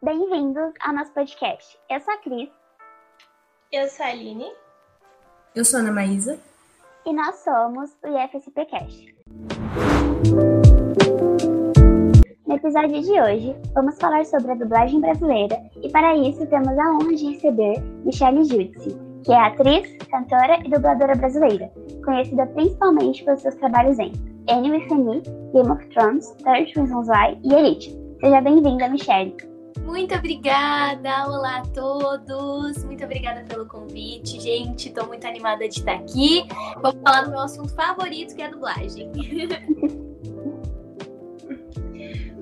Bem-vindos ao nosso podcast. Eu sou a Cris. Eu sou a Aline. Eu sou a Ana Maísa. E nós somos o IFSPcast. No episódio de hoje, vamos falar sobre a dublagem brasileira e para isso temos a honra de receber Michelle Giudice, que é atriz, cantora e dubladora brasileira, conhecida principalmente pelos seus trabalhos em Annie with Me, Game of Thrones, Third Reasons Why e Elite. Seja bem-vinda, Michelle. Muito obrigada, olá a todos. Muito obrigada pelo convite, gente. Estou muito animada de estar aqui. Vou falar do meu assunto favorito, que é a dublagem.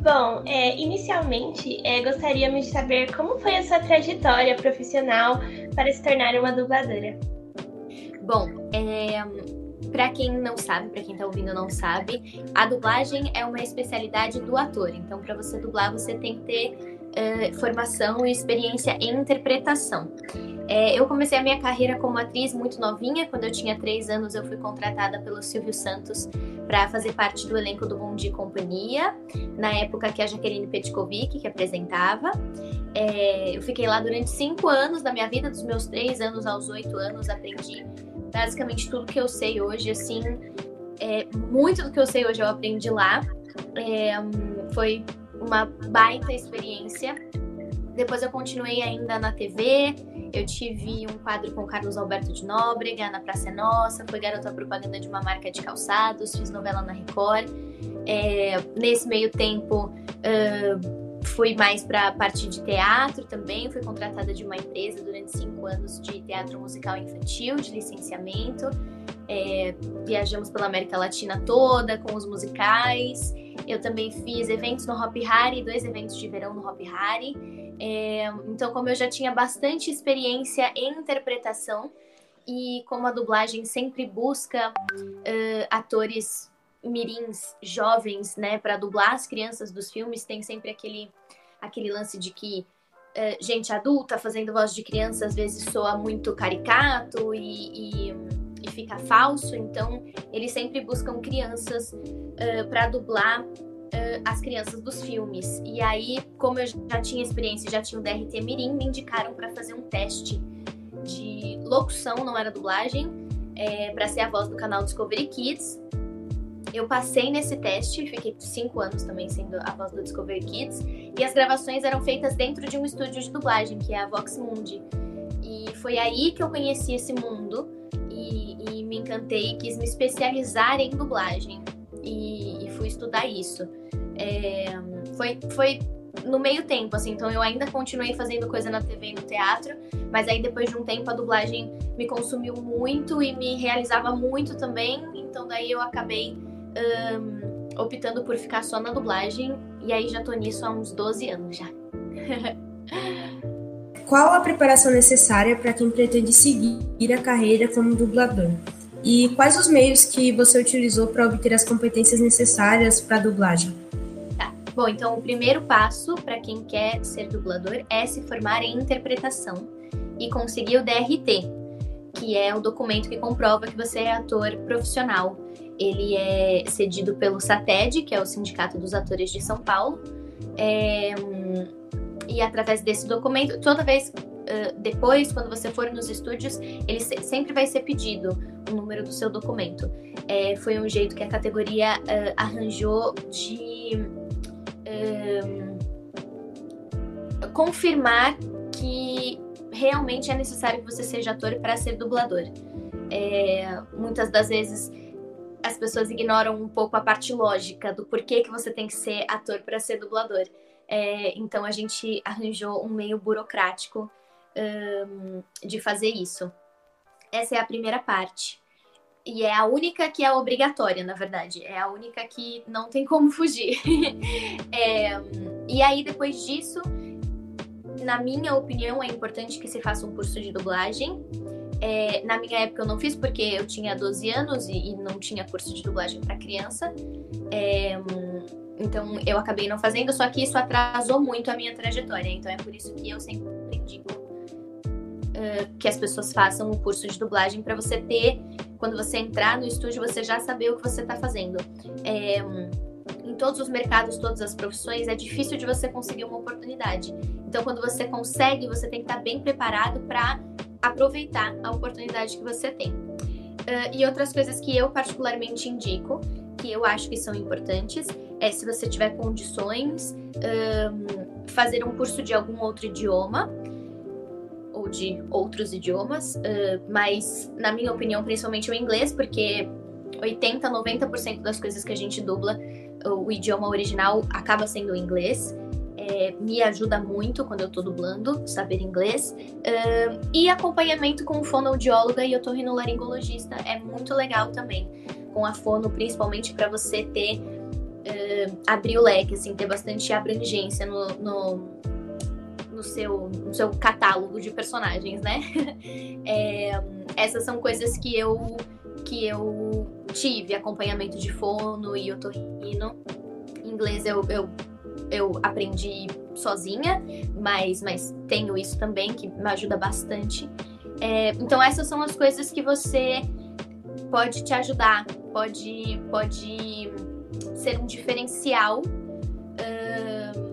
Bom, é, inicialmente é, gostaríamos de saber como foi a sua trajetória profissional para se tornar uma dubladora. Bom, é, para quem não sabe, para quem está ouvindo não sabe, a dublagem é uma especialidade do ator. Então, para você dublar, você tem que ter uh, formação e experiência em interpretação. É, eu comecei a minha carreira como atriz muito novinha. Quando eu tinha três anos, eu fui contratada pelo Silvio Santos para fazer parte do elenco do Bom Dia Companhia, na época que a Jaqueline Petkovic que apresentava. É, eu fiquei lá durante cinco anos da minha vida, dos meus três anos aos oito anos, aprendi basicamente tudo que eu sei hoje, assim, é, muito do que eu sei hoje eu aprendi lá. É, foi uma baita experiência. Depois eu continuei ainda na TV, eu tive um quadro com Carlos Alberto de Nóbrega na Praça Nossa, fui garota propaganda de uma marca de calçados, fiz novela na Record. É, nesse meio tempo, uh, fui mais para a parte de teatro também, fui contratada de uma empresa durante cinco anos de teatro musical infantil, de licenciamento. É, viajamos pela América Latina toda com os musicais. Eu também fiz eventos no Hop Hari, dois eventos de verão no Hop Hari. É, então, como eu já tinha bastante experiência em interpretação e como a dublagem sempre busca uh, atores mirins jovens, né, para dublar as crianças dos filmes, tem sempre aquele aquele lance de que uh, gente adulta fazendo voz de criança às vezes soa muito caricato e, e e fica falso, então eles sempre buscam crianças uh, para dublar uh, as crianças dos filmes. E aí, como eu já tinha experiência, já tinha o DRT Mirim, me indicaram para fazer um teste de locução, não era dublagem, é, para ser a voz do canal Discovery Kids. Eu passei nesse teste, fiquei cinco anos também sendo a voz do Discovery Kids, e as gravações eram feitas dentro de um estúdio de dublagem, que é a Vox Mundi. E foi aí que eu conheci esse mundo e, me encantei e quis me especializar em dublagem e, e fui estudar isso. É, foi, foi no meio tempo, assim, então eu ainda continuei fazendo coisa na TV e no teatro, mas aí depois de um tempo a dublagem me consumiu muito e me realizava muito também, então daí eu acabei um, optando por ficar só na dublagem e aí já tô nisso há uns 12 anos já. Qual a preparação necessária para quem pretende seguir a carreira como dublador? E quais os meios que você utilizou para obter as competências necessárias para a dublagem? Tá. Bom, então o primeiro passo para quem quer ser dublador é se formar em interpretação e conseguir o DRT, que é o documento que comprova que você é ator profissional. Ele é cedido pelo SATED, que é o Sindicato dos Atores de São Paulo. É, e através desse documento, toda vez uh, depois, quando você for nos estúdios, ele se sempre vai ser pedido o número do seu documento. É, foi um jeito que a categoria uh, arranjou de confirmar que realmente é necessário que você seja ator para ser dublador. É, muitas das vezes as pessoas ignoram um pouco a parte lógica do porquê que você tem que ser ator para ser dublador. É, então a gente arranjou um meio burocrático um, de fazer isso. Essa é a primeira parte. E é a única que é obrigatória, na verdade. É a única que não tem como fugir. é, e aí, depois disso, na minha opinião, é importante que se faça um curso de dublagem. É, na minha época eu não fiz porque eu tinha 12 anos e, e não tinha curso de dublagem para criança. É, então eu acabei não fazendo, só que isso atrasou muito a minha trajetória. Então é por isso que eu sempre digo uh, que as pessoas façam o curso de dublagem para você ter, quando você entrar no estúdio, você já saber o que você está fazendo. É, todos os mercados, todas as profissões, é difícil de você conseguir uma oportunidade. Então, quando você consegue, você tem que estar bem preparado para aproveitar a oportunidade que você tem. Uh, e outras coisas que eu particularmente indico, que eu acho que são importantes, é se você tiver condições, um, fazer um curso de algum outro idioma ou de outros idiomas, uh, mas na minha opinião, principalmente o inglês, porque 80, 90% das coisas que a gente dubla, o idioma original acaba sendo o inglês. É, me ajuda muito quando eu tô dublando, saber inglês. Uh, e acompanhamento com fonoaudióloga e otorrinolaringologista é muito legal também. Com a fono, principalmente para você ter. Uh, abrir o leque, assim, ter bastante abrangência no, no, no, seu, no seu catálogo de personagens, né? é, essas são coisas que eu que eu tive acompanhamento de fono e otorrino. Inglês eu, eu, eu aprendi sozinha, mas, mas tenho isso também que me ajuda bastante. É, então essas são as coisas que você pode te ajudar, pode, pode ser um diferencial uh,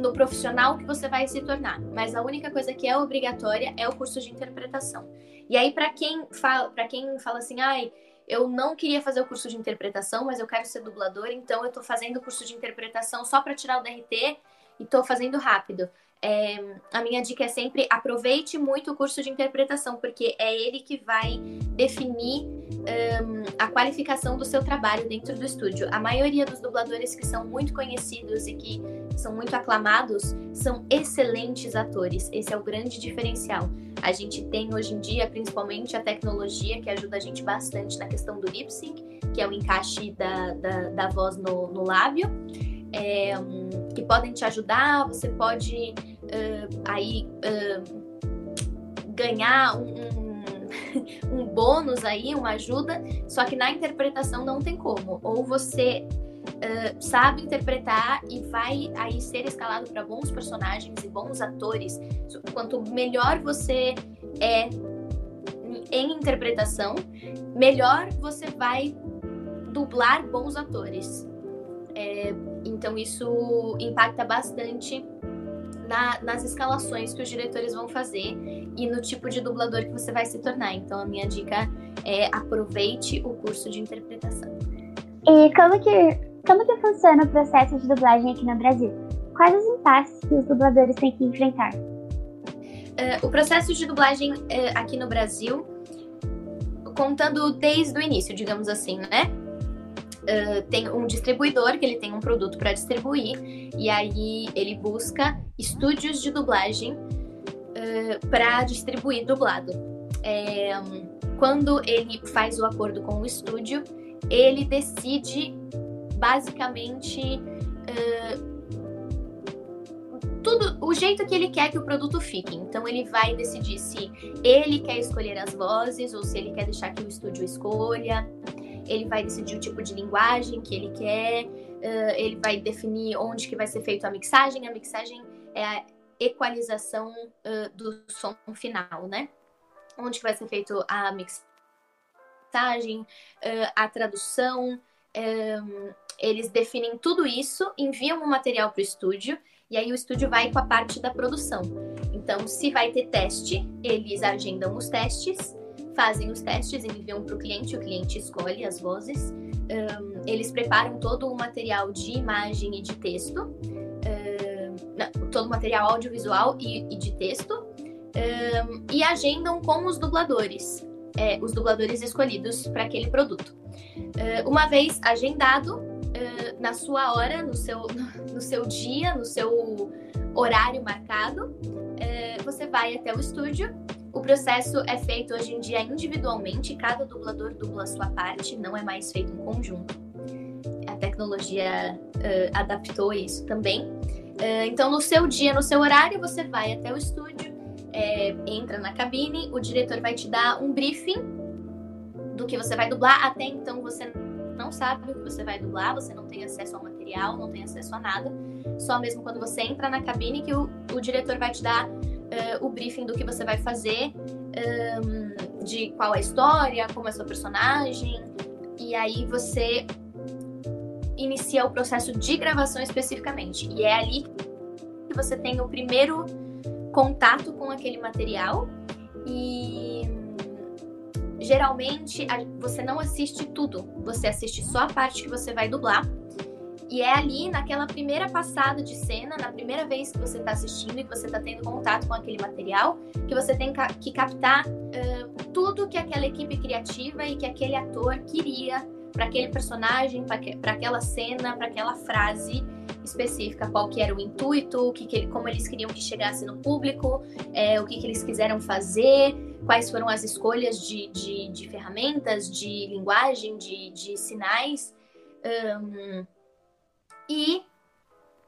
no profissional que você vai se tornar. Mas a única coisa que é obrigatória é o curso de interpretação. E aí, para quem fala, para quem fala assim, ai, eu não queria fazer o curso de interpretação, mas eu quero ser dublador, então eu tô fazendo o curso de interpretação só para tirar o DRT e tô fazendo rápido. É, a minha dica é sempre aproveite muito o curso de interpretação, porque é ele que vai definir um, a qualificação do seu trabalho dentro do estúdio. A maioria dos dubladores que são muito conhecidos e que são muito aclamados são excelentes atores. Esse é o grande diferencial. A gente tem hoje em dia, principalmente, a tecnologia que ajuda a gente bastante na questão do lip sync, que é o encaixe da, da, da voz no, no lábio. É, que podem te ajudar, você pode uh, aí uh, ganhar um, um, um, bônus aí, uma ajuda, só que na interpretação não tem como. Ou você uh, sabe interpretar e vai aí ser escalado para bons personagens e bons atores. Quanto melhor você é em interpretação, melhor você vai dublar bons atores. É, então isso impacta bastante na, nas escalações que os diretores vão fazer e no tipo de dublador que você vai se tornar. Então a minha dica é aproveite o curso de interpretação. E como que, como que funciona o processo de dublagem aqui no Brasil? Quais os impasses que os dubladores têm que enfrentar? Uh, o processo de dublagem uh, aqui no Brasil, contando desde o início, digamos assim, né? Uh, tem um distribuidor que ele tem um produto para distribuir e aí ele busca estúdios de dublagem uh, para distribuir dublado. É, quando ele faz o acordo com o estúdio, ele decide basicamente tudo o jeito que ele quer que o produto fique. Então ele vai decidir se ele quer escolher as vozes ou se ele quer deixar que o estúdio escolha ele vai decidir o tipo de linguagem que ele quer, uh, ele vai definir onde que vai ser feita a mixagem. A mixagem é a equalização uh, do som final, né? Onde que vai ser feita a mixagem, uh, a tradução. Um, eles definem tudo isso, enviam o material para o estúdio e aí o estúdio vai com a parte da produção. Então, se vai ter teste, eles agendam os testes fazem os testes, enviam para o cliente, o cliente escolhe as vozes. Um, eles preparam todo o material de imagem e de texto, um, não, todo o material audiovisual e, e de texto, um, e agendam com os dubladores, é, os dubladores escolhidos para aquele produto. Uh, uma vez agendado, uh, na sua hora, no seu, no seu dia, no seu horário marcado, uh, você vai até o estúdio o processo é feito hoje em dia individualmente, cada dublador dubla a sua parte, não é mais feito em conjunto. A tecnologia uh, adaptou isso também. Uh, então, no seu dia, no seu horário, você vai até o estúdio, é, entra na cabine, o diretor vai te dar um briefing do que você vai dublar. Até então, você não sabe o que você vai dublar, você não tem acesso ao material, não tem acesso a nada. Só mesmo quando você entra na cabine que o, o diretor vai te dar uh, o briefing do que você vai fazer, um, de qual é a história, como é seu personagem, e aí você inicia o processo de gravação especificamente. E é ali que você tem o primeiro contato com aquele material e geralmente você não assiste tudo, você assiste só a parte que você vai dublar. E é ali, naquela primeira passada de cena, na primeira vez que você está assistindo e que você está tendo contato com aquele material, que você tem que captar uh, tudo que aquela equipe criativa e que aquele ator queria para aquele personagem, para aquela cena, para aquela frase específica, qual que era o intuito, o que, que como eles queriam que chegasse no público, é, o que, que eles quiseram fazer, quais foram as escolhas de, de, de ferramentas, de linguagem, de, de sinais. Um, e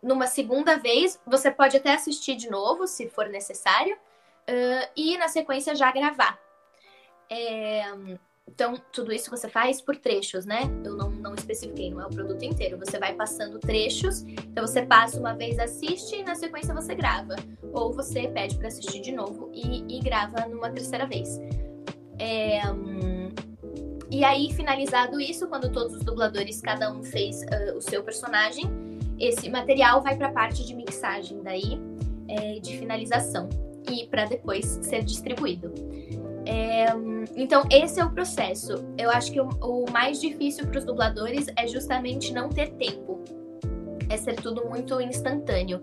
numa segunda vez, você pode até assistir de novo, se for necessário, uh, e na sequência já gravar. É, então, tudo isso você faz por trechos, né? Eu não, não especifiquei, não é o produto inteiro. Você vai passando trechos, então você passa uma vez, assiste e na sequência você grava. Ou você pede para assistir de novo e, e, grava numa terceira vez. É, e aí, finalizado isso, quando todos os dubladores, cada um fez uh, o seu personagem, esse material vai para a parte de mixagem daí, é, de finalização, e para depois ser distribuído. É, então, esse é o processo. Eu acho que o, o mais difícil para os dubladores é justamente não ter tempo. É ser tudo muito instantâneo.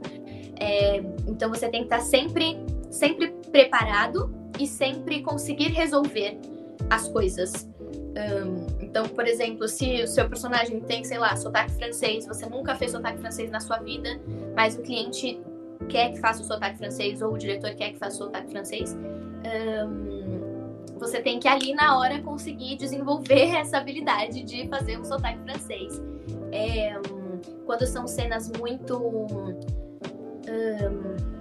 É, então, você tem que estar sempre, sempre preparado e sempre conseguir resolver as coisas. Um, então, por exemplo, se o seu personagem tem, sei lá, sotaque francês, você nunca fez sotaque francês na sua vida, mas o cliente quer que faça o sotaque francês ou o diretor quer que faça o sotaque francês, um, você tem que ali na hora conseguir desenvolver essa habilidade de fazer um sotaque francês. É, quando são cenas muito. Um,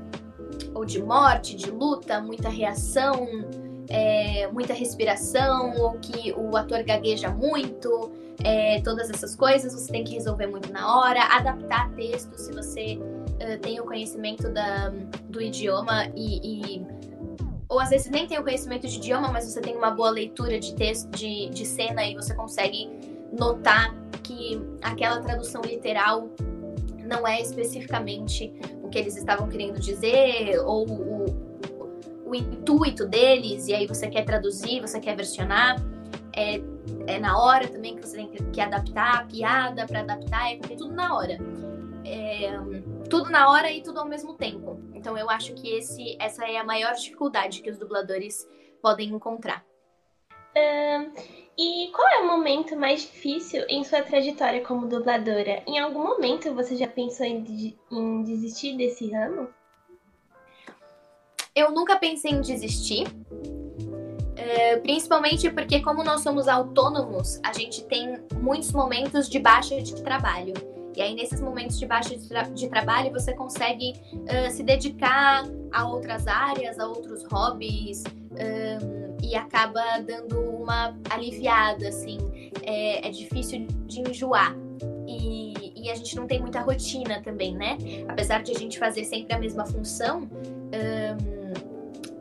ou de morte, de luta, muita reação, é, muita respiração, ou que o ator gagueja muito, é, todas essas coisas você tem que resolver muito na hora, adaptar texto se você tem o conhecimento da, do idioma e, e ou às vezes nem tem o conhecimento de idioma, mas você tem uma boa leitura de texto, de, de cena e você consegue notar que aquela tradução literal não é especificamente o que eles estavam querendo dizer ou o, o intuito deles, e aí você quer traduzir, você quer versionar. É, é na hora também que você tem que, adaptar a piada para adaptar, é porque é tudo na hora. É, tudo na hora e tudo ao mesmo tempo. Então eu acho que esse, essa é a maior dificuldade que os dubladores podem encontrar. Um, e qual é o momento mais difícil em sua trajetória como dubladora? Em algum momento você já pensou em, em desistir desse ramo? Eu nunca pensei em desistir, é, principalmente porque, como nós somos autônomos, a gente tem muitos momentos de baixa de trabalho. E aí, nesses momentos de baixa de, tra de trabalho, você consegue uh, se dedicar a outras áreas, a outros hobbies, um, e acaba dando uma aliviada, assim. É, é difícil de enjoar. E, a gente não tem muita rotina também, né? Apesar de a gente fazer sempre a mesma função, um,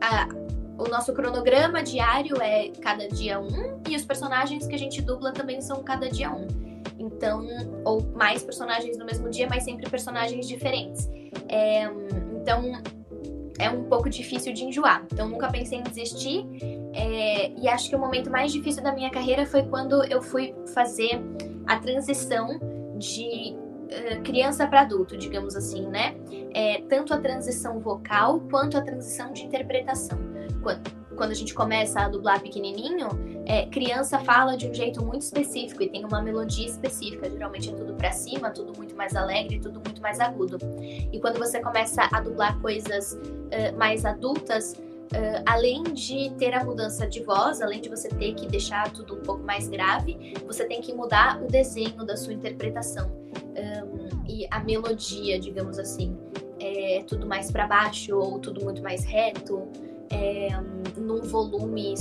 a, o nosso cronograma diário é cada dia um, e os personagens que a gente dubla também são cada dia um. Então, ou mais personagens no mesmo dia, mas sempre personagens diferentes. É, então, é um pouco difícil de enjoar. Então, nunca pensei em desistir. É, e acho que o momento mais difícil da minha carreira foi quando eu fui fazer a transição de uh, criança para adulto, digamos assim, né? É, tanto a transição vocal quanto a transição de interpretação. Quando, quando a gente começa a dublar pequenininho, é, criança fala de um jeito muito específico e tem uma melodia específica. Geralmente é tudo para cima, tudo muito mais alegre, tudo muito mais agudo. E quando você começa a dublar coisas uh, mais adultas, uh, além de ter a mudança de voz, além de você ter que deixar tudo um pouco mais grave, você tem que mudar o desenho da sua interpretação um, e a melodia, digamos assim. É tudo mais para baixo ou tudo muito mais reto é, num volume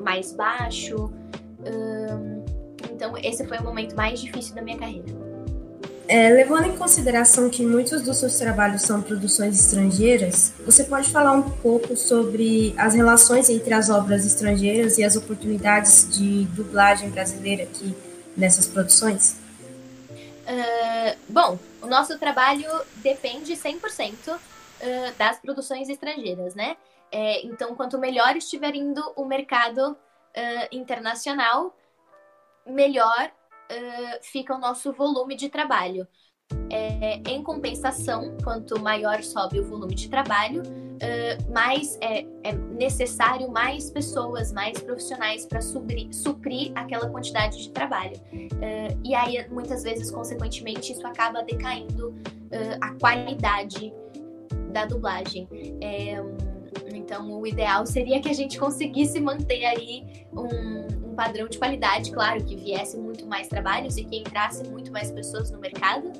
mais baixo. então, esse foi o momento mais difícil da minha carreira. É, levando em consideração que muitos dos seus trabalhos são produções estrangeiras, você pode falar um pouco sobre as relações entre as obras estrangeiras e as oportunidades de dublagem brasileira aqui nessas produções? Uh, bom, o nosso trabalho depende 100% uh, das produções estrangeiras, né? É, então, quanto melhor estiver indo o mercado uh, internacional, melhor fica o nosso volume de trabalho. É, em compensação, quanto maior sobe o volume de trabalho, uh, mais é, é, necessário mais pessoas, mais profissionais para suprir, suprir, aquela quantidade de trabalho. Uh, e aí, muitas vezes, consequentemente, isso acaba decaindo uh, a qualidade da dublagem. Então, o ideal seria que a gente conseguisse manter aí um padrão de qualidade, claro, que viesse muito mais trabalhos e que entrasse muito mais pessoas no mercado,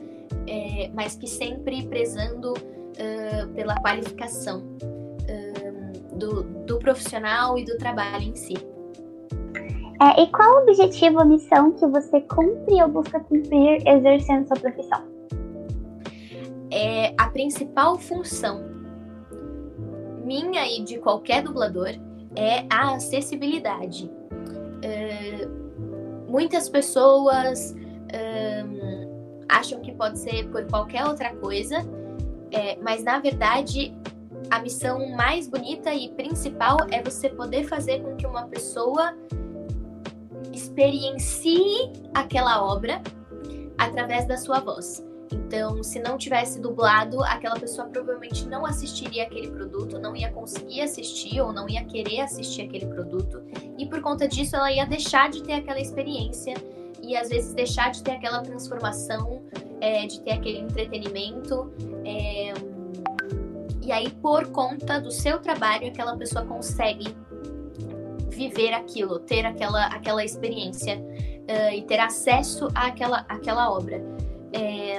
é, mas que sempre prezando uh, pela qualificação uh, do, do, profissional e do trabalho em si. É, e qual o objetivo ou missão que você cumpre ou busca cumprir exercendo sua profissão? É, a principal função minha e de qualquer dublador é a acessibilidade. Uh, muitas pessoas acham que pode ser por qualquer outra coisa, é, mas na verdade a missão mais bonita e principal é você poder fazer com que uma pessoa experiencie aquela obra através da sua voz. Então, se não tivesse dublado, aquela pessoa provavelmente não assistiria aquele produto, não ia conseguir assistir ou não ia querer assistir aquele produto, e por conta disso ela ia deixar de ter aquela experiência e às vezes deixar de ter aquela transformação, é, de ter aquele entretenimento. É, e aí, por conta do seu trabalho, aquela pessoa consegue viver aquilo, ter aquela, aquela experiência uh, e ter acesso àquela, àquela obra. É,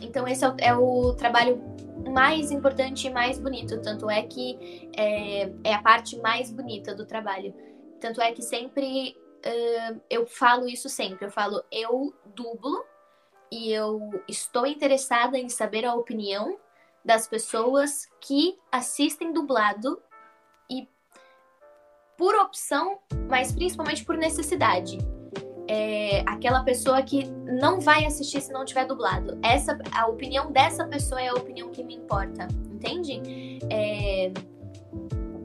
então, esse é o, é o, trabalho mais importante e mais bonito. Tanto é que é, é a parte mais bonita do trabalho. Tanto é que sempre uh, eu falo isso sempre. Eu falo, eu dublo e eu estou interessada em saber a opinião das pessoas que assistem dublado e por opção, mas principalmente por necessidade. É, aquela pessoa que não vai assistir se não tiver dublado. Essa, a opinião dessa pessoa é a opinião que me importa, entende? É,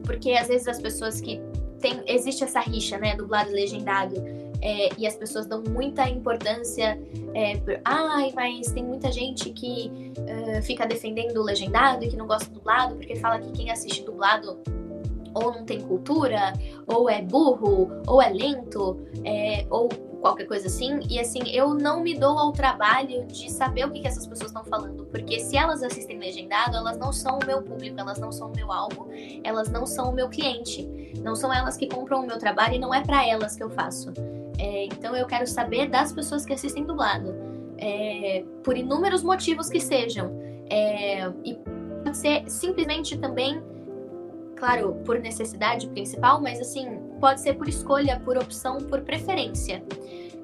porque às vezes as pessoas que tem, existe essa rixa, né, dublado e legendado, é, e as pessoas dão muita importância é, por, ai, mas tem muita gente que uh, fica defendendo o legendado e que não gosta do dublado, porque fala que quem assiste dublado ou não tem cultura, ou é burro, ou é lento, é, ou qualquer coisa assim. E assim, eu não me dou ao trabalho de saber o que, que essas pessoas estão falando, porque se elas assistem legendado, elas não são o meu público, elas não são o meu alvo, elas não são o meu cliente. Não são elas que compram o meu trabalho e não é para elas que eu faço. É, então eu quero saber das pessoas que assistem dublado, é, por inúmeros motivos que sejam. É, e pode ser simplesmente também, claro, por necessidade principal, mas assim, pode ser por escolha, por opção, por preferência.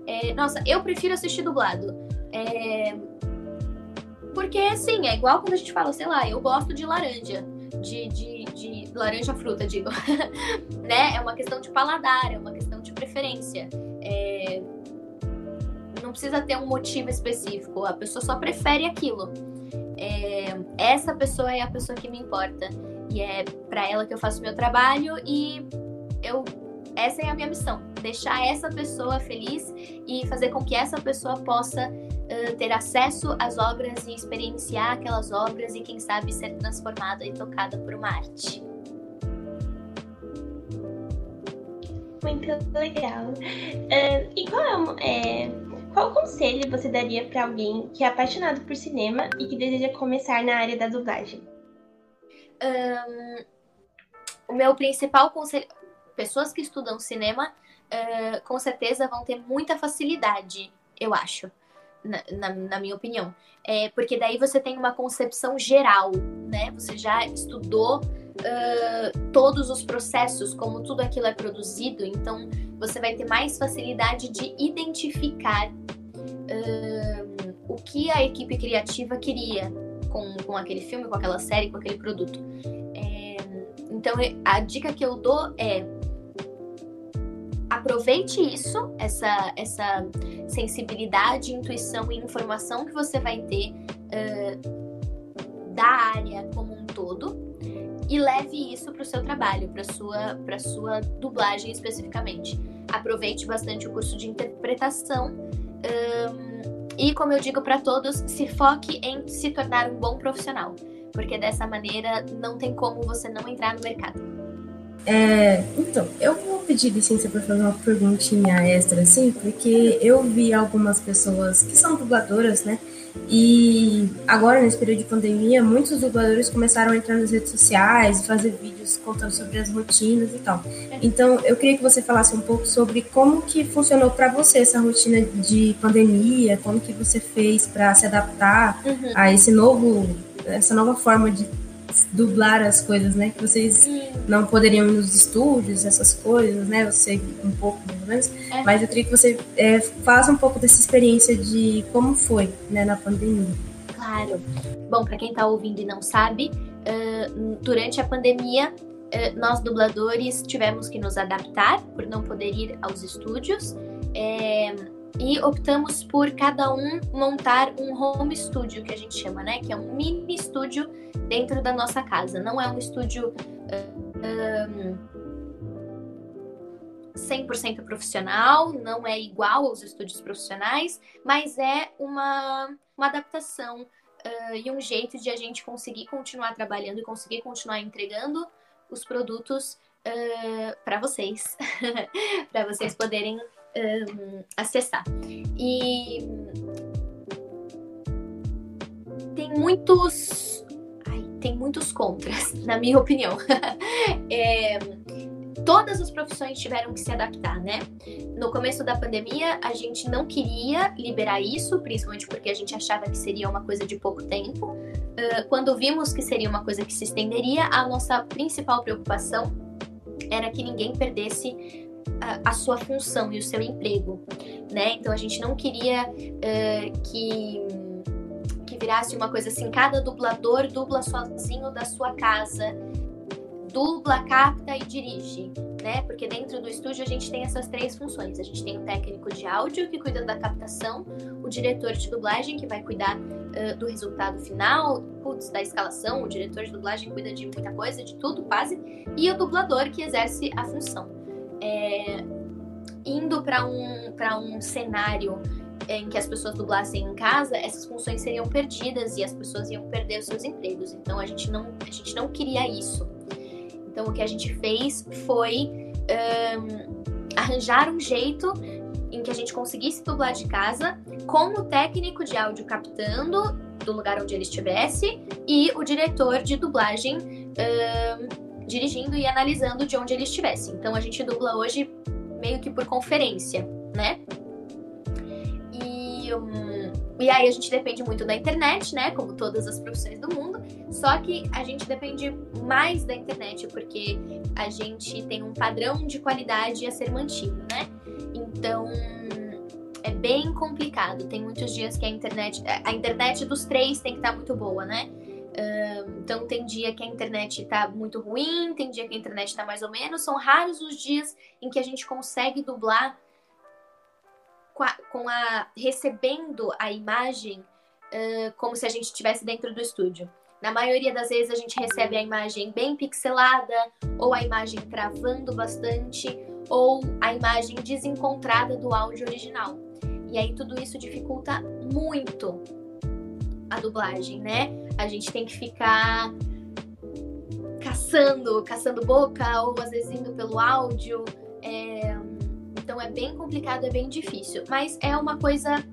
É, nossa, eu prefiro assistir dublado. É, porque, assim, é igual quando a gente fala, sei lá, eu gosto de laranja. De, de, de laranja fruta, digo. né? É uma questão de paladar, é uma questão de preferência. É, não precisa ter um motivo específico. A pessoa só prefere aquilo. É, essa pessoa é a pessoa que me importa. E é para ela que eu faço meu trabalho e eu essa é a minha missão, deixar essa pessoa feliz e fazer com que essa pessoa possa uh, ter acesso às obras e experienciar aquelas obras e quem sabe ser transformada e tocada por uma arte. Muito legal. Uh, e qual é, é, qual conselho você daria para alguém que é apaixonado por cinema e que deseja começar na área da dublagem? Um, o meu principal conselho pessoas que estudam cinema uh, com certeza vão ter muita facilidade, eu acho, na, na, na minha opinião. É, porque daí você tem uma concepção geral, né? Você já estudou uh, todos os processos, como tudo aquilo é produzido, então você vai ter mais facilidade de identificar uh, o que a equipe criativa queria com, com aquele filme, com aquela série, com aquele produto. É, então, a dica que eu dou é aproveite isso, essa, essa sensibilidade, intuição e informação que você vai ter uh, da área como um todo e leve isso para o seu trabalho, para sua para sua dublagem especificamente. Aproveite bastante o curso de interpretação um, e, como eu digo para todos, se foque em se tornar um bom profissional, porque dessa maneira não tem como você não entrar no mercado. É, então, eu vou pedir licença para fazer uma perguntinha extra, assim, porque eu vi algumas pessoas que são dubladoras, né? E agora, nesse período de pandemia, muitos dubladores começaram a entrar nas redes sociais e fazer vídeos contando sobre as rotinas e tal. Então, eu queria que você falasse um pouco sobre como que funcionou para você essa rotina de pandemia, como que você fez para se adaptar uhum. a esse novo, essa nova forma de dublar as coisas, né? Que vocês Sim. não poderiam ir nos estúdios, essas coisas, né? Eu sei um pouco, ou menos. É. Mas eu queria que você é, faça um pouco dessa experiência de como foi, né, na pandemia. Claro. Bom, para quem está ouvindo e não sabe, uh, durante a pandemia, uh, nós dubladores tivemos que nos adaptar por não poder ir aos estúdios. É, e optamos por cada um montar um home studio, que a gente chama, né? Que é um mini estúdio dentro da nossa casa. Não é um estúdio um, 100% profissional, não é igual aos estúdios profissionais, mas é uma, uma adaptação uh, e um jeito de a gente conseguir continuar trabalhando e conseguir continuar entregando os produtos uh, para vocês, para vocês poderem um, acessar. E tem muitos. Ai, tem muitos contras, na minha opinião. é, todas as profissões tiveram que se adaptar, né? No começo da pandemia, a gente não queria liberar isso, principalmente porque a gente achava que seria uma coisa de pouco tempo. Uh, quando vimos que seria uma coisa que se estenderia, a nossa principal preocupação era que ninguém perdesse a, sua função e o seu emprego, né? Então a gente não queria uh, que que virasse uma coisa assim, cada dublador dubla sozinho da sua casa, dubla, capta e dirige, né? Porque dentro do estúdio a gente tem essas três funções. A gente tem o técnico de áudio que cuida da captação, o diretor de dublagem que vai cuidar uh, do resultado final, putz, da escalação, o diretor de dublagem cuida de muita coisa, de tudo quase, e o dublador que exerce a função é, indo para um, um cenário em que as pessoas dublassem em casa, essas funções seriam perdidas e as pessoas iam perder os seus empregos. Então a gente não, a gente não queria isso. Então o que a gente fez foi um, arranjar um jeito em que a gente conseguisse dublar de casa com o técnico de áudio captando do lugar onde ele estivesse e o diretor de dublagem um, dirigindo e analisando de onde ele estivesse. Então a gente dubla hoje meio que por conferência, né? E, um, e aí a gente depende muito da internet, né? Como todas as profissões do mundo. Só que a gente depende mais da internet porque a gente tem um padrão de qualidade a ser mantido, né? Então é bem complicado. Tem muitos dias que a internet, a internet dos três tem que estar muito boa, né? Então tem dia que a internet está muito ruim, tem dia que a internet está mais ou menos. São raros os dias em que a gente consegue dublar com a, com a recebendo a imagem uh, como se a gente estivesse dentro do estúdio. Na maioria das vezes a gente recebe a imagem bem pixelada, ou a imagem travando bastante, ou a imagem desencontrada do áudio original. E aí tudo isso dificulta muito a dublagem, né? A gente tem que ficar caçando, caçando boca, ou às vezes indo pelo áudio. É... Então é bem complicado, é bem difícil. Mas é uma coisa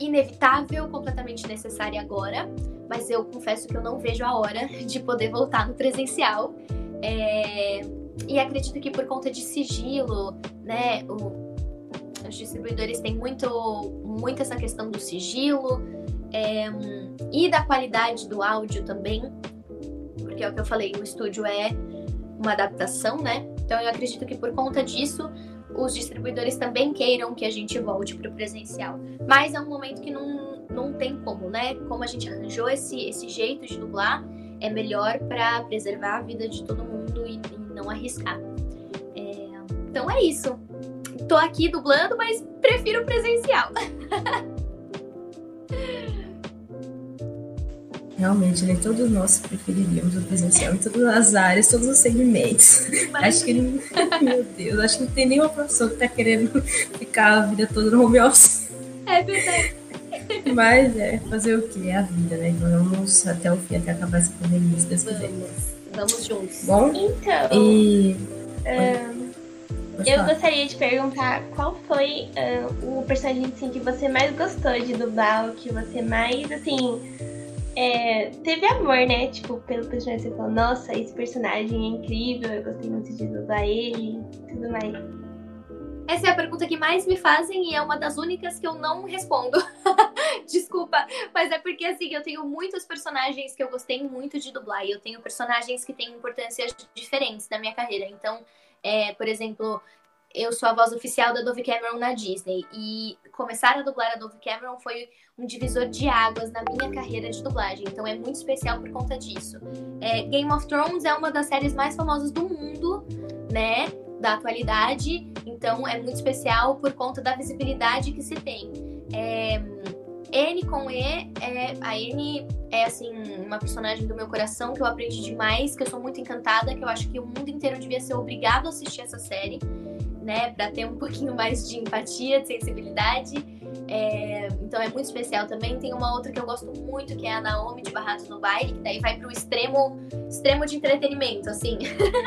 inevitável, completamente necessária agora. Mas eu confesso que eu não vejo a hora de poder voltar no presencial. É... E acredito que por conta de sigilo, né? O... Os distribuidores têm muito, muito essa questão do sigilo, é, e da qualidade do áudio também, porque é o que eu falei, o estúdio é uma adaptação, né? Então eu acredito que por conta disso os distribuidores também queiram que a gente volte para o presencial. Mas é um momento que não, não tem como, né? Como a gente arranjou esse, esse jeito de dublar, é melhor para preservar a vida de todo mundo e, e não arriscar. É, então é isso. Tô aqui dublando, mas prefiro presencial. Realmente, né? Todos nós preferiríamos o presencial em todas as áreas, todos os segmentos. Mas... Acho que ele. Meu Deus, acho que não tem nenhuma profissão que tá querendo ficar a vida toda no home office. É verdade. Mas é, fazer o que? É a vida, né? Vamos até o fim, até acabar essa pandemia, se Deus quiser. Vamos juntos. Bom? Então. E. Um, eu gostaria de perguntar qual foi uh, o personagem assim, que você mais gostou de dublar, o que você mais, assim, é, teve amor, né? Tipo, pelo personagem, você falou, nossa, esse personagem é incrível, eu gostei muito de dublar ele e tudo mais. Essa é a pergunta que mais me fazem e é uma das únicas que eu não respondo. Desculpa, mas é porque assim, eu tenho muitos personagens que eu gostei muito de dublar e eu tenho personagens que têm importâncias diferentes na minha carreira. Então, é, por exemplo, eu sou a voz oficial da Dove Cameron na Disney e começar a dublar a Dove Cameron foi um divisor de águas na minha carreira de dublagem, então é muito especial por conta disso. É, Game of Thrones é uma das séries mais famosas do mundo, né, da atualidade, então é muito especial por conta da visibilidade que se tem. É, N com E, é, a N é assim uma personagem do meu coração que eu aprendi demais, que eu sou muito encantada, que eu acho que o mundo inteiro devia ser obrigado a assistir essa série né, para ter um pouquinho mais de empatia, de sensibilidade. É, então é muito especial também. Tem uma outra que eu gosto muito, que é a Naomi de Barrados no Baile, que daí vai pro extremo, extremo de entretenimento, assim.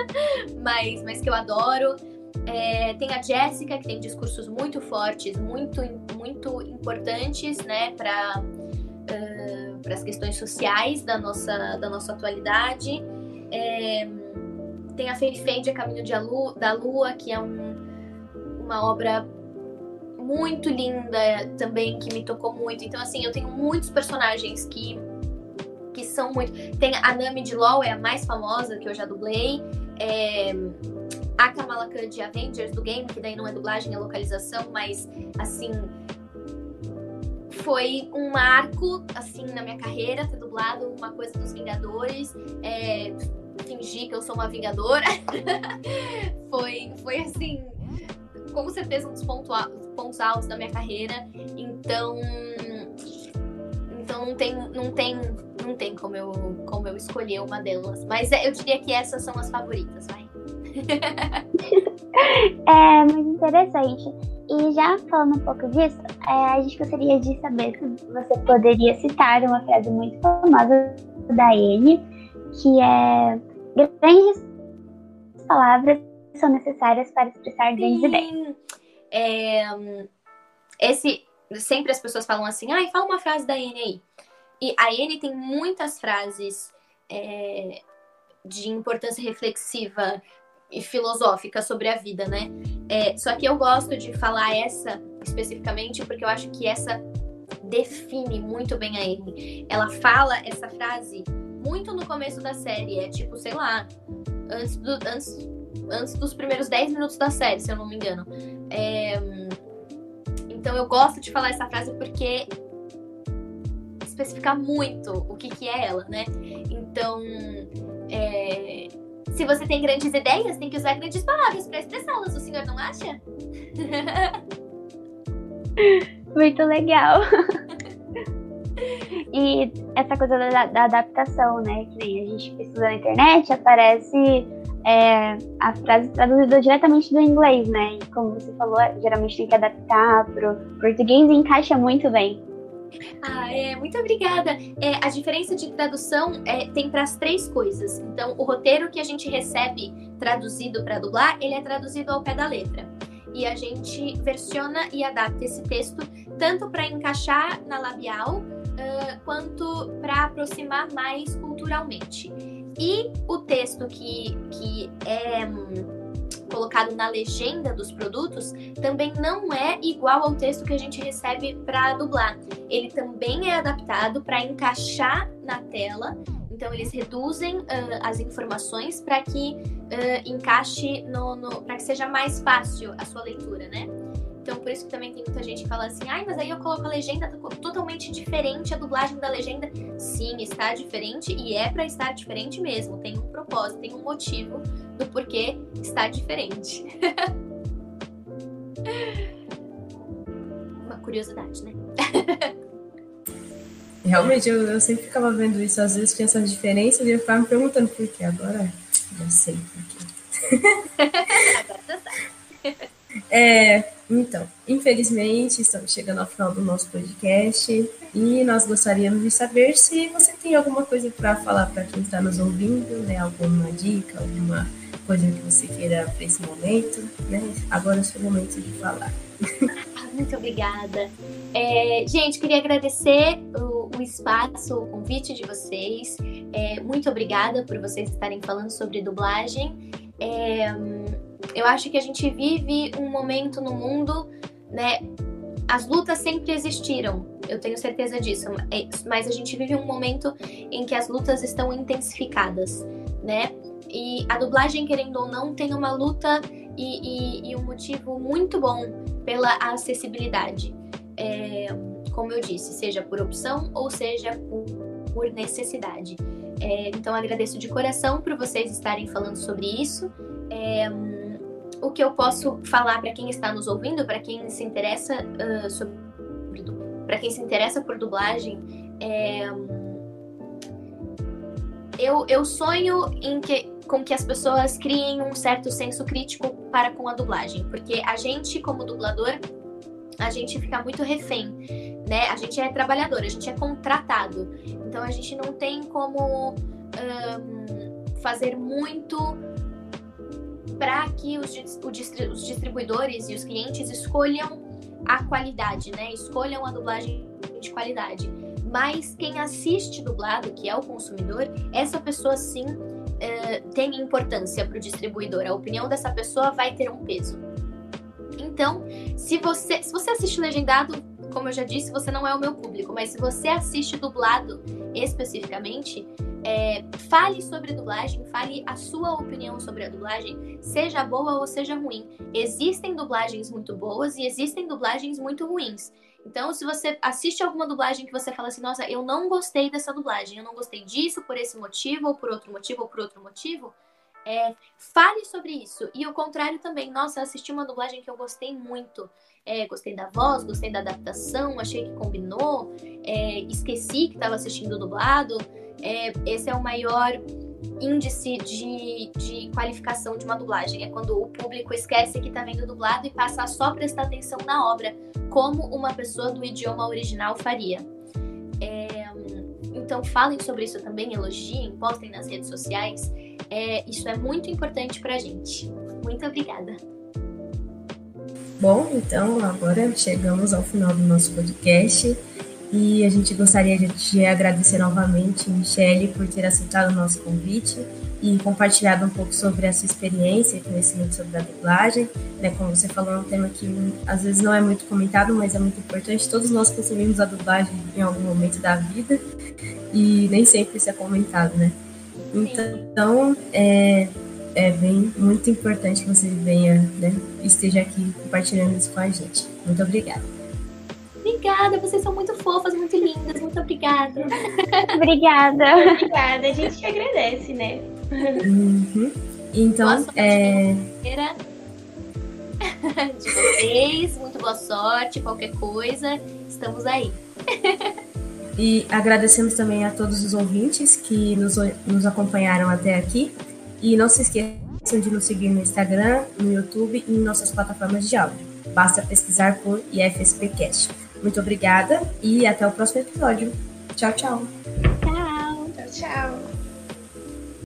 mas, mas que eu adoro. É, tem a Jéssica, que tem discursos muito fortes, muito, muito importantes, né, para uh, para as questões sociais da nossa, da nossa atualidade. É, tem a Fei Fade, A Caminho de Lua, da Lua, que é um, uma obra muito linda também, que me tocou muito. Então, assim, eu tenho muitos personagens que, que são muito. Tem a Nami de LOL, é a mais famosa que eu já dublei. É... A Kamala Khan de Avengers do game, que daí não é dublagem, é localização, mas assim. Foi um marco, assim, na minha carreira, ter dublado uma coisa dos Vingadores. É, fingir que eu sou uma Vingadora. foi, foi assim, com certeza um dos pontos altos da minha carreira. Então, então não tem, não tem, não tem como eu, como eu escolher uma delas. Mas é, eu diria que essas são as favoritas, vai. é muito interessante. E já falando um pouco disso, é, a gente gostaria de saber se você poderia citar uma frase muito famosa da Anne, que é grandes palavras são necessárias para expressar grandes ideias. É, esse, sempre as pessoas falam assim, ai, ah, fala uma frase da Anne aí. E a Anne tem muitas frases é, de importância reflexiva e filosófica sobre a vida, né? É, só que eu gosto de falar essa especificamente porque eu acho que essa define muito bem a Anne. Ela fala essa frase muito no começo da série, é tipo, sei lá, antes, do, antes antes dos primeiros 10 minutos da série, se eu não me engano. É... Então eu gosto de falar essa frase porque especifica muito o que, que é ela, né? Então, é... se você tem grandes ideias, tem que usar grandes palavras para expressá-las, o senhor não acha? Muito legal. E essa coisa da, da, adaptação, né? Que nem a gente pesquisa na internet, aparece é, a frase traduzida diretamente do inglês, né? E como você falou, geralmente tem que adaptar pro português e encaixa muito bem. Ah, é, muito obrigada. É, a diferença de tradução é, tem para as três coisas. Então, o roteiro que a gente recebe traduzido para dublar, ele é traduzido ao pé da letra. E a gente versiona e adapta esse texto tanto para encaixar na labial uh, quanto para aproximar mais culturalmente. E o texto que, que é hum, colocado na legenda dos produtos também não é igual ao texto que a gente recebe para dublar. Ele também é adaptado para encaixar na tela. Então eles reduzem uh, as informações para que uh, encaixe no, no para que seja mais fácil a sua leitura, né? Então, por isso que também tem muita gente que fala assim, ai, mas aí eu coloco a legenda totalmente diferente, a dublagem da legenda. Sim, está diferente e é para estar diferente mesmo. Tem um propósito, tem um motivo do porquê está diferente. curiosidade, né? Realmente, eu, eu sempre ficava vendo isso, às vezes tinha essas diferenças e eu ficava me perguntando por quê. Agora já sei por quê. Agora já sabe. É, então, infelizmente, estamos chegando ao final do nosso podcast e nós gostaríamos de saber se você tem alguma coisa para falar para quem está nos ouvindo, né? Alguma dica, alguma coisa que você queira para esse momento, né? Agora é o seu momento de falar. Muito obrigada. É, gente, queria agradecer o, o, espaço, o convite de vocês. É, muito obrigada por vocês estarem falando sobre dublagem. É, eu acho que a gente vive um momento no mundo, né? As lutas sempre existiram, eu tenho certeza disso, é, mas a gente vive um momento em que as lutas estão intensificadas, né? E a dublagem, querendo ou não, tem uma luta e, e, e um motivo muito bom pela acessibilidade. É, como eu disse, seja por opção ou seja por, por necessidade. É, então agradeço de coração por vocês estarem falando sobre isso. É, o que eu posso falar para quem está nos ouvindo, para quem se interessa uh, sobre para quem se interessa por dublagem, é, eu, eu sonho em que, com que as pessoas criem um certo senso crítico para com a dublagem, porque a gente, como dublador, a gente fica muito refém, né? A gente é trabalhador, a gente é contratado, então a gente não tem como um, fazer muito para que os, os distribuidores e os clientes escolham a qualidade, né? Escolham a dublagem de qualidade. Mas quem assiste dublado, que é o consumidor, essa pessoa sim uh, tem importância para o distribuidor. A opinião dessa pessoa vai ter um peso. Então, se você, se você assiste legendado, como eu já disse, você não é o meu público, mas se você assiste dublado especificamente, é, fale sobre dublagem, fale a sua opinião sobre a dublagem, seja boa ou seja ruim. Existem dublagens muito boas e existem dublagens muito ruins. Então, se você assiste alguma dublagem que você fala assim, nossa, eu não gostei dessa dublagem, eu não gostei disso por esse motivo, ou por outro motivo, ou por outro motivo, é, fale sobre isso. E o contrário também, nossa, assisti uma dublagem que eu gostei muito. É, gostei da voz, gostei da adaptação, achei que combinou, é, esqueci que estava assistindo dublado. É, esse é o maior índice de, de qualificação de uma dublagem. É quando o público esquece que está vendo dublado e passa a só prestar atenção na obra, como uma pessoa do idioma original faria. É, então falem sobre isso também, elogiem, postem nas redes sociais. É, isso é muito importante para a gente. Muito obrigada. Bom, então agora chegamos ao final do nosso podcast. E a gente gostaria de agradecer novamente, Michele, por ter aceitado o nosso convite e compartilhado um pouco sobre a sua experiência e conhecimento sobre a dublagem. Né, como você falou, é um tema que às vezes não é muito comentado, mas é muito importante. Todos nós consumimos a dublagem em algum momento da vida e nem sempre isso é comentado, né? Então, é, é bem muito importante que você venha, né, esteja aqui compartilhando isso com a gente. Muito obrigada. Obrigada, vocês são muito fofas, muito lindas. Muito obrigada. obrigada. Obrigada, a gente te agradece, né? Uhum. Então, boa sorte é... de vocês, muito boa sorte, qualquer coisa, estamos aí. e agradecemos também a todos os ouvintes que nos, nos acompanharam até aqui. E não se esqueçam de nos seguir no Instagram, no YouTube e em nossas plataformas de áudio. Basta pesquisar por IFSPcast. Muito obrigada e até o próximo episódio. Tchau, tchau. Tchau. Tchau, tchau.